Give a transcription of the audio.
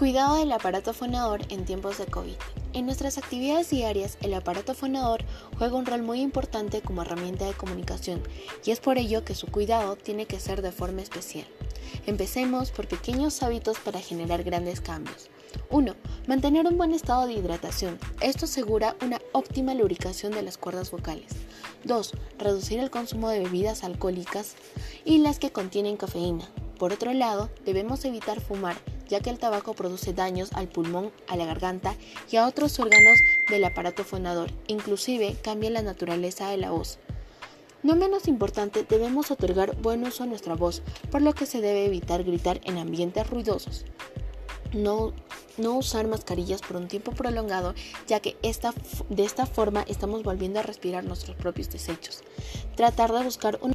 Cuidado del aparato fonador en tiempos de COVID. En nuestras actividades diarias, el aparato fonador juega un rol muy importante como herramienta de comunicación y es por ello que su cuidado tiene que ser de forma especial. Empecemos por pequeños hábitos para generar grandes cambios. 1. Mantener un buen estado de hidratación. Esto asegura una óptima lubricación de las cuerdas vocales. 2. Reducir el consumo de bebidas alcohólicas y las que contienen cafeína. Por otro lado, debemos evitar fumar ya que el tabaco produce daños al pulmón, a la garganta y a otros órganos del aparato fonador, inclusive cambia la naturaleza de la voz. No menos importante, debemos otorgar buen uso a nuestra voz, por lo que se debe evitar gritar en ambientes ruidosos. No, no usar mascarillas por un tiempo prolongado, ya que esta, de esta forma estamos volviendo a respirar nuestros propios desechos. Tratar de buscar un